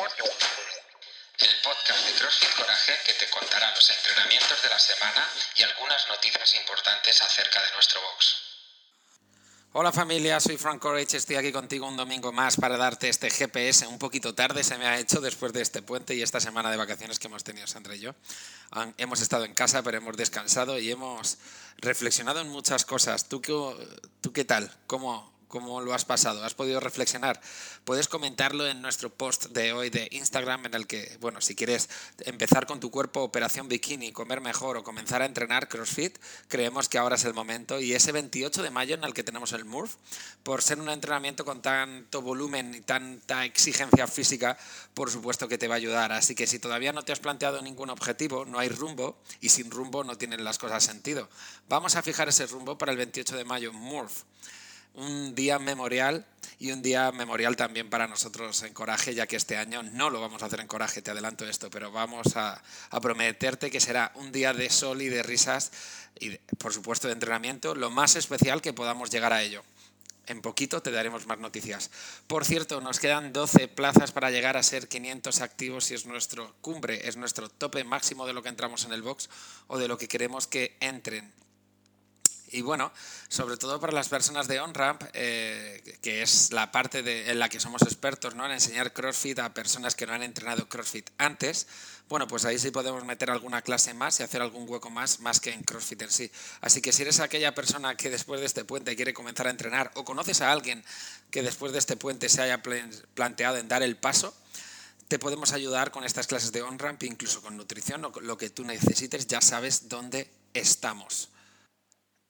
el podcast de CrossFit Coraje que te contará los entrenamientos de la semana y algunas noticias importantes acerca de nuestro box. Hola familia, soy Frank Courage, estoy aquí contigo un domingo más para darte este GPS un poquito tarde, se me ha hecho después de este puente y esta semana de vacaciones que hemos tenido Sandra y yo. Hemos estado en casa, pero hemos descansado y hemos reflexionado en muchas cosas. ¿Tú qué, tú qué tal? ¿Cómo, ¿Cómo lo has pasado? ¿Has podido reflexionar? Puedes comentarlo en nuestro post de hoy de Instagram en el que, bueno, si quieres empezar con tu cuerpo operación bikini, comer mejor o comenzar a entrenar CrossFit, creemos que ahora es el momento. Y ese 28 de mayo en el que tenemos el MURF, por ser un entrenamiento con tanto volumen y tanta exigencia física, por supuesto que te va a ayudar. Así que si todavía no te has planteado ningún objetivo, no hay rumbo y sin rumbo no tienen las cosas sentido. Vamos a fijar ese rumbo para el 28 de mayo, MURF un día memorial y un día memorial también para nosotros en Coraje, ya que este año no lo vamos a hacer en Coraje, te adelanto esto, pero vamos a, prometerte que será un día de sol y de risas y, por supuesto, de entrenamiento, lo más especial que podamos llegar a ello. En poquito te daremos más noticias. Por cierto, nos quedan 12 plazas para llegar a ser 500 activos y es nuestro cumbre, es nuestro tope máximo de lo que entramos en el box o de lo que queremos que entren. Y bueno, sobre todo para las personas de OnRamp, eh, que es la parte en la que somos expertos ¿no? en enseñar CrossFit a personas que no han entrenado CrossFit antes, bueno, pues ahí sí podemos meter alguna clase más y hacer algún hueco más, más que en CrossFit en sí. Así que si eres aquella persona que después de este puente quiere comenzar a entrenar o conoces a alguien que después de este puente se haya planteado en dar el paso, te podemos ayudar con estas clases de OnRamp, incluso con nutrición o lo que tú necesites, ya sabes dónde estamos.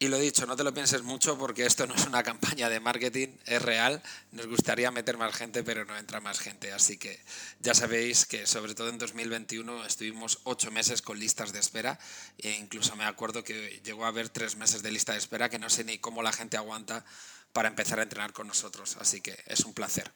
Y lo dicho, no te lo pienses mucho porque esto no es una campaña de marketing, es real. Nos gustaría meter más gente, pero no entra más gente. Así que ya sabéis que sobre todo en 2021 estuvimos ocho meses con listas de espera e incluso me acuerdo que llegó a haber tres meses de lista de espera que no sé ni cómo la gente aguanta para empezar a entrenar con nosotros. Así que es un placer.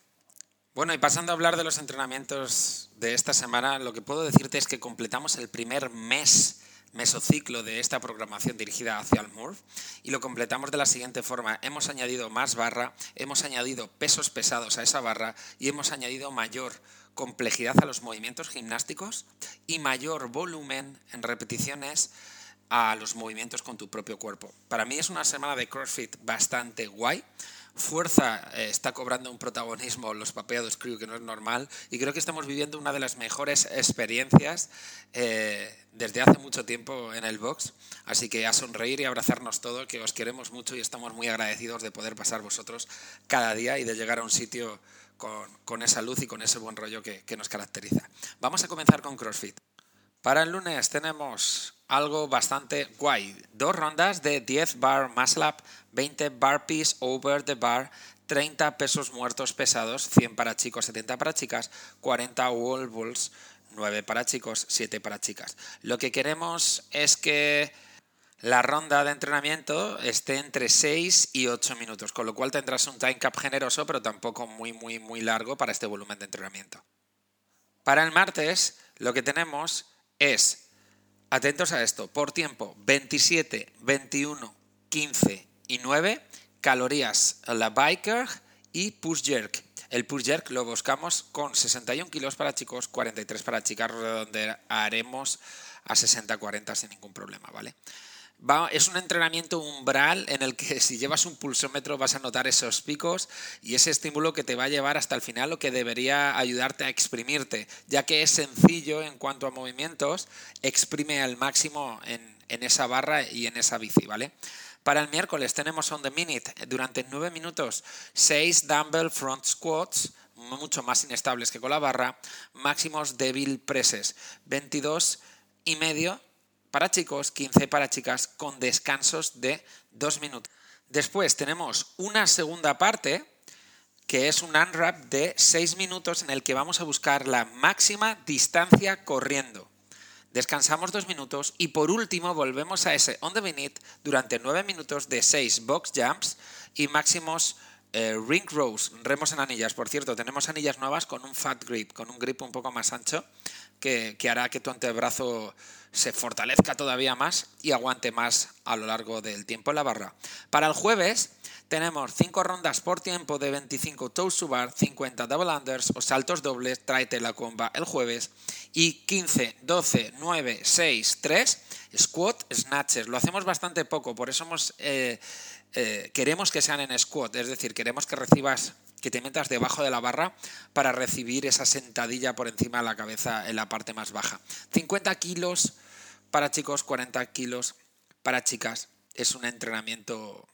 Bueno, y pasando a hablar de los entrenamientos de esta semana, lo que puedo decirte es que completamos el primer mes mesociclo de esta programación dirigida hacia el MURF y lo completamos de la siguiente forma. Hemos añadido más barra, hemos añadido pesos pesados a esa barra y hemos añadido mayor complejidad a los movimientos gimnásticos y mayor volumen en repeticiones a los movimientos con tu propio cuerpo. Para mí es una semana de CrossFit bastante guay Fuerza eh, está cobrando un protagonismo los papeados crew que no es normal y creo que estamos viviendo una de las mejores experiencias eh, desde hace mucho tiempo en el box. Así que a sonreír y abrazarnos todo, que os queremos mucho y estamos muy agradecidos de poder pasar vosotros cada día y de llegar a un sitio con, esa luz y con ese buen rollo que, que nos caracteriza. Vamos a comenzar con CrossFit. Para el lunes tenemos algo bastante guay. Dos rondas de 10 bar muscle up, 20 bar piece over the bar, 30 pesos muertos pesados, 100 para chicos, 70 para chicas, 40 wall balls, 9 para chicos, 7 para chicas. Lo que queremos es que la ronda de entrenamiento esté entre 6 y 8 minutos, con lo cual tendrás un time cap generoso, pero tampoco muy, muy, muy largo para este volumen de entrenamiento. Para el martes, lo que tenemos es Atentos a esto, por tiempo, 27, 21, 15 y 9 calorías la biker y push jerk. El push jerk lo buscamos con 61 kilos para chicos, 43 para chicas, donde haremos a 60-40 sin ningún problema, ¿vale? Es un entrenamiento umbral en el que si llevas un pulsómetro vas a notar esos picos y ese estímulo que te va a llevar hasta el final, lo que debería ayudarte a exprimirte, ya que es sencillo en cuanto a movimientos, exprime al máximo en, esa barra y en esa bici, ¿vale? Para el miércoles tenemos on the minute, durante 9 minutos, 6 dumbbell front squats, mucho más inestables que con la barra, máximos débil presses, 22 y medio para chicos, 15 para chicas, con descansos de 2 minutos. Después tenemos una segunda parte que es un unwrap de 6 minutos en el que vamos a buscar la máxima distancia corriendo. Descansamos 2 minutos y por último volvemos a ese on the minute durante 9 minutos de 6 box jumps y máximos eh, ring rows, remos en anillas. Por cierto, tenemos anillas nuevas con un fat grip, con un grip un poco más ancho, que, hará que tu antebrazo se fortalezca todavía más y aguante más a lo largo del tiempo en la barra. Para el jueves tenemos 5 rondas por tiempo de 25 toes to bar, 50 double unders o saltos dobles, tráete la comba el jueves y 15, 12, 9, 6, 3 squat snatches. Lo hacemos bastante poco, por eso eh, eh, queremos que sean en squat, es decir, queremos que recibas que te metas debajo de la barra para recibir esa sentadilla por encima de la cabeza en la parte más baja. 50 kilos para chicos, 40 kilos para chicas. Es un entrenamiento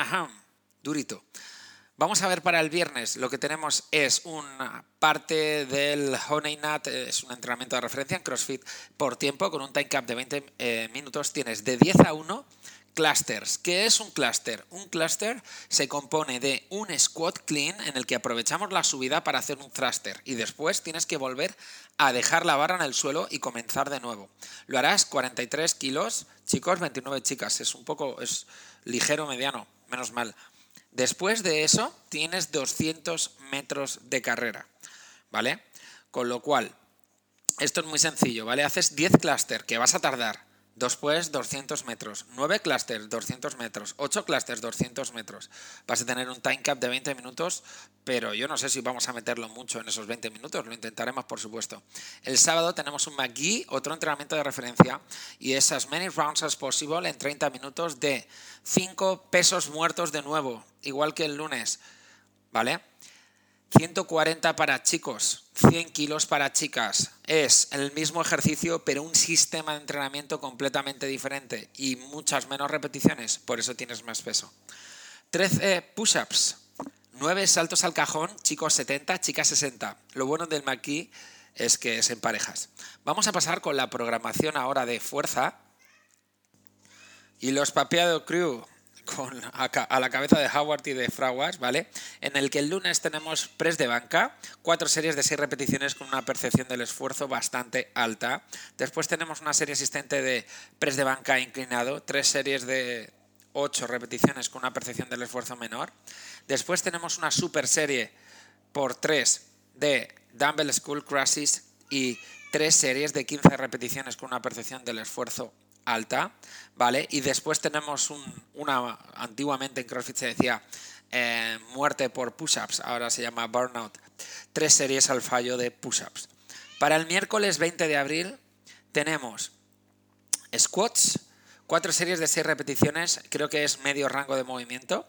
Ajá, durito. Vamos a ver para el viernes. Lo que tenemos es una parte del Honey Nut, es un entrenamiento de referencia en CrossFit por tiempo con un time cap de 20 eh, minutos. Tienes de 10 a 1 clusters. ¿Qué es un cluster? Un cluster se compone de un squat clean en el que aprovechamos la subida para hacer un thruster y después tienes que volver a dejar la barra en el suelo y comenzar de nuevo. Lo harás 43 kilos, chicos, 29 chicas. Es un poco, es ligero, mediano menos mal. Después de eso tienes 200 metros de carrera, ¿vale? Con lo cual, esto es muy sencillo, ¿vale? Haces 10 clúster que vas a tardar Después 200 metros, 9 clusters 200 metros, 8 clusters 200 metros. Vas a tener un time cap de 20 minutos, pero yo no sé si vamos a meterlo mucho en esos 20 minutos, lo intentaremos por supuesto. El sábado tenemos un McGee, otro entrenamiento de referencia, y es as many rounds as possible en 30 minutos de 5 pesos muertos de nuevo, igual que el lunes, ¿vale? 140 para chicos, 100 kilos para chicas. Es el mismo ejercicio, pero un sistema de entrenamiento completamente diferente y muchas menos repeticiones, por eso tienes más peso. 13 push-ups, 9 saltos al cajón, chicos 70, chicas 60. Lo bueno del McKee es que es en parejas. Vamos a pasar con la programación ahora de fuerza. Y los papeado crew, a, la cabeza de Howard y de Fraguas, ¿vale? En el que el lunes tenemos press de banca, cuatro series de seis repeticiones con una percepción del esfuerzo bastante alta. Después tenemos una serie asistente de press de banca inclinado, tres series de ocho repeticiones con una percepción del esfuerzo menor. Después tenemos una super serie por tres de dumbbell school crashes y tres series de 15 repeticiones con una percepción del esfuerzo alta, ¿vale? Y después tenemos una, antiguamente en CrossFit se decía eh, muerte por push-ups, ahora se llama burnout, tres series al fallo de push-ups. Para el miércoles 20 de abril tenemos squats, cuatro series de seis repeticiones, creo que es medio rango de movimiento,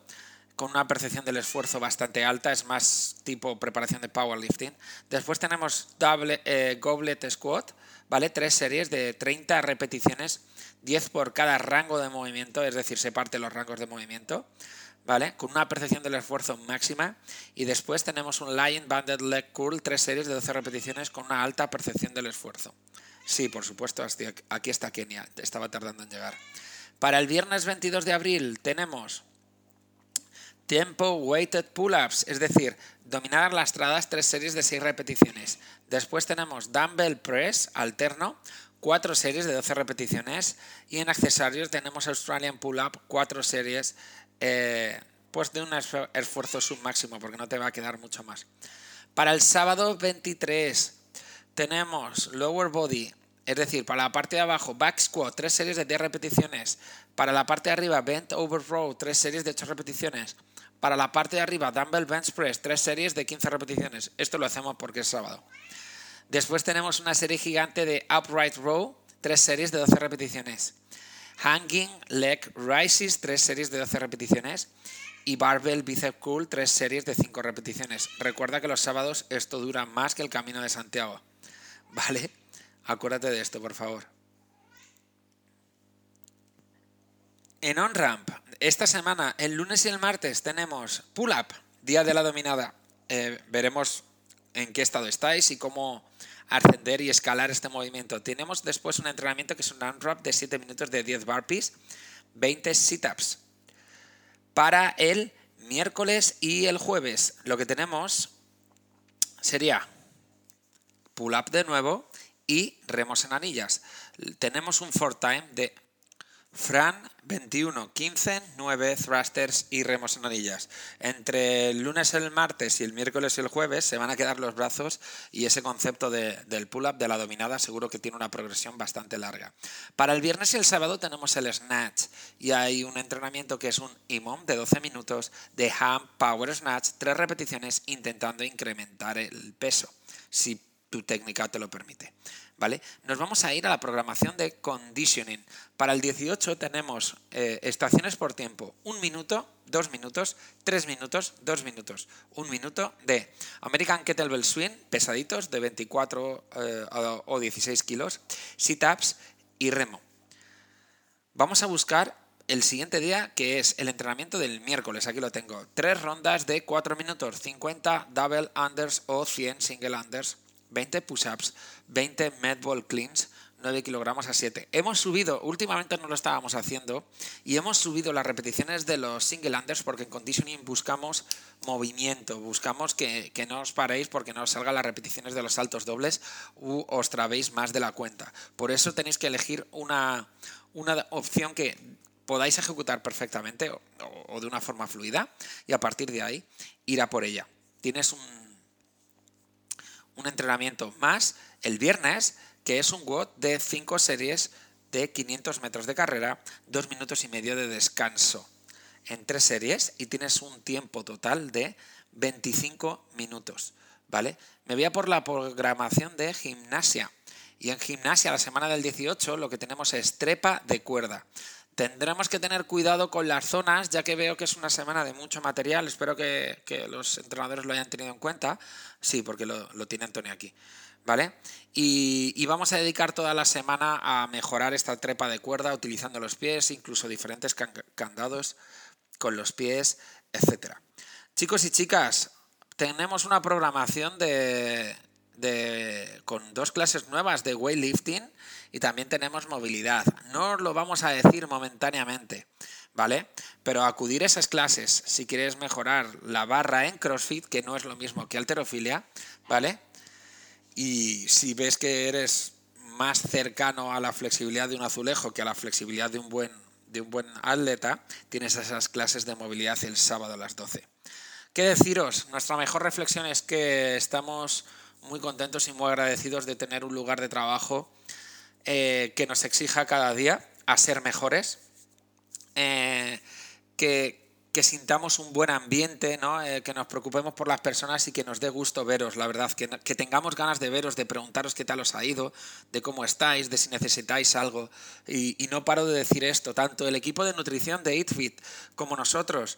con una percepción del esfuerzo bastante alta, es más tipo preparación de powerlifting. Después tenemos doble, eh, goblet squat, ¿vale? Tres series de 30 repeticiones 10 por cada rango de movimiento, es decir, se parte los rangos de movimiento, ¿vale? Con una percepción del esfuerzo máxima. Y después tenemos un Lion Banded Leg Curl, tres series de 12 repeticiones con una alta percepción del esfuerzo. Sí, por supuesto, aquí está Kenia, estaba tardando en llegar. Para el viernes 22 de abril tenemos Tiempo Weighted Pull-Ups, es decir, dominar lastradas tres series de 6 repeticiones. Después tenemos Dumbbell Press alterno, cuatro series de 12 repeticiones y en accesorios tenemos Australian Pull-Up, cuatro series eh, pues de un esfuerzo submáximo porque no te va a quedar mucho más. Para el sábado 23 tenemos Lower Body, es decir, para la parte de abajo Back Squat, tres series de 10 repeticiones. Para la parte de arriba Bent Over Row, tres series de 8 repeticiones. Para la parte de arriba Dumbbell Bench Press, tres series de 15 repeticiones. Esto lo hacemos porque es sábado. Después tenemos una serie gigante de Upright Row, tres series de 12 repeticiones. Hanging Leg Rises, tres series de 12 repeticiones. Y Barbell Bicep Curl, tres series de 5 repeticiones. Recuerda que los sábados esto dura más que el camino de Santiago. ¿Vale? Acuérdate de esto, por favor. En OnRamp, esta semana, el lunes y el martes, tenemos Pull Up, Día de la Dominada. Eh, veremos en qué estado estáis y cómo ascender y escalar este movimiento. Tenemos después un entrenamiento que es un unwrap de 7 minutos de 10 burpees, 20 sit-ups. Para el miércoles y el jueves lo que tenemos sería pull-up de nuevo y remos en anillas. Tenemos un for time de Fran 21, 15, 9 thrusters y remos en anillas. Entre el lunes, el martes y el miércoles y el jueves se van a quedar los brazos y ese concepto del pull-up de la dominada seguro que tiene una progresión bastante larga. Para el viernes y el sábado tenemos el snatch y hay un entrenamiento que es un IMOM de 12 minutos de ham power snatch, tres repeticiones intentando incrementar el peso, si tu técnica te lo permite. Nos vamos a ir a la programación de conditioning. Para el 18 tenemos eh, estaciones por tiempo. Un minuto, dos minutos, tres minutos, dos minutos. Un minuto de American Kettlebell Swing, pesaditos de 24 eh, o 16 kilos, sit-ups y remo. Vamos a buscar el siguiente día, que es el entrenamiento del miércoles. Aquí lo tengo. Tres rondas de 4 minutos, 50 double unders o 100 single unders 20 push-ups, 20 medball cleans, 9 kilogramos a 7. Hemos subido, últimamente no lo estábamos haciendo, y hemos subido las repeticiones de los single unders porque en conditioning buscamos movimiento, buscamos que, no os paréis porque no os salgan las repeticiones de los saltos dobles u os trabéis más de la cuenta. Por eso tenéis que elegir una, una opción que podáis ejecutar perfectamente o, o de una forma fluida y a partir de ahí ir a por ella. Tienes un un entrenamiento más el viernes, que es un WOD de 5 series de 500 metros de carrera, 2 minutos y medio de descanso en tres series y tienes un tiempo total de 25 minutos. ¿Vale? Me voy a por la programación de gimnasia. Y en gimnasia, la semana del 18, lo que tenemos es trepa de cuerda. Tendremos que tener cuidado con las zonas, ya que veo que es una semana de mucho material. Espero que, los entrenadores lo hayan tenido en cuenta. Sí, porque lo, tiene Antonio aquí. ¿Vale? Y, vamos a dedicar toda la semana a mejorar esta trepa de cuerda utilizando los pies, incluso diferentes candados con los pies, etc. Chicos y chicas, tenemos una programación de, con dos clases nuevas de weightlifting y también tenemos movilidad. No os lo vamos a decir momentáneamente, ¿vale? Pero acudir a esas clases si quieres mejorar la barra en CrossFit, que no es lo mismo que alterofilia, ¿vale? Y si ves que eres más cercano a la flexibilidad de un azulejo que a la flexibilidad de un buen, de un buen atleta, tienes esas clases de movilidad el sábado a las 12. ¿Qué deciros? Nuestra mejor reflexión es que estamos muy contentos y muy agradecidos de tener un lugar de trabajo eh, que nos exija cada día a ser mejores, eh, que, sintamos un buen ambiente, eh, que nos preocupemos por las personas y que nos dé gusto veros, la verdad, que, tengamos ganas de veros, de preguntaros qué tal os ha ido, de cómo estáis, de si necesitáis algo. Y, y no paro de decir esto, tanto el equipo de nutrición de EatFit como nosotros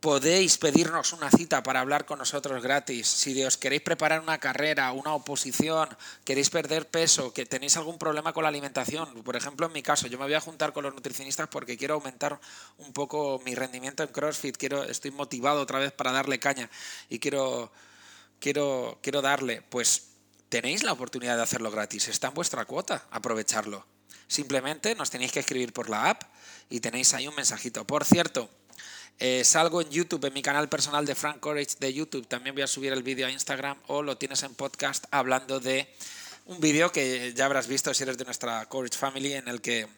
podéis pedirnos una cita para hablar con nosotros gratis. Si os queréis preparar una carrera, una oposición, queréis perder peso, que tenéis algún problema con la alimentación, por ejemplo en mi caso, yo me voy a juntar con los nutricionistas porque quiero aumentar un poco mi rendimiento en CrossFit, quiero, estoy motivado otra vez para darle caña y quiero, quiero, quiero darle, pues tenéis la oportunidad de hacerlo gratis, está en vuestra cuota, aprovecharlo. Simplemente nos tenéis que escribir por la app y tenéis ahí un mensajito. Por cierto, eh, salgo en YouTube, en mi canal personal de Frank Courage de YouTube. También voy a subir el vídeo a Instagram o lo tienes en podcast hablando de un vídeo que ya habrás visto si eres de nuestra Courage Family en el que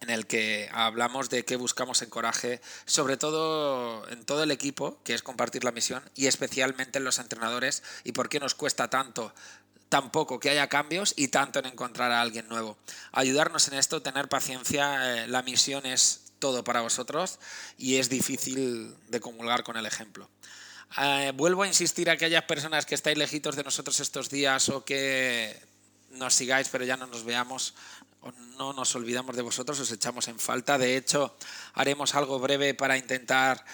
en el que hablamos de qué buscamos en Coraje, sobre todo en todo el equipo, que es compartir la misión, y especialmente en los entrenadores, y por qué nos cuesta tanto tan poco que haya cambios y tanto en encontrar a alguien nuevo. Ayudarnos en esto, tener paciencia, eh, la misión es todo para vosotros y es difícil de comulgar con el ejemplo. Eh, vuelvo a insistir a aquellas personas que estáis lejitos de nosotros estos días o que nos sigáis pero ya no nos veamos, o no nos olvidamos de vosotros, os echamos en falta. De hecho, haremos algo breve para intentar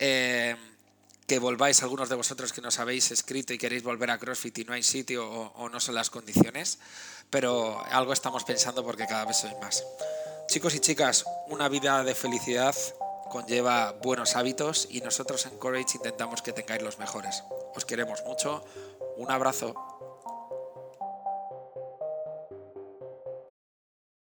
eh, que volváis algunos de vosotros que nos habéis escrito y queréis volver a CrossFit y no hay sitio o, o no son las condiciones, pero algo estamos pensando porque cada vez sois más. Chicos y chicas, una vida de felicidad conlleva buenos hábitos y nosotros en Courage intentamos que tengáis los mejores. Os queremos mucho. Un abrazo.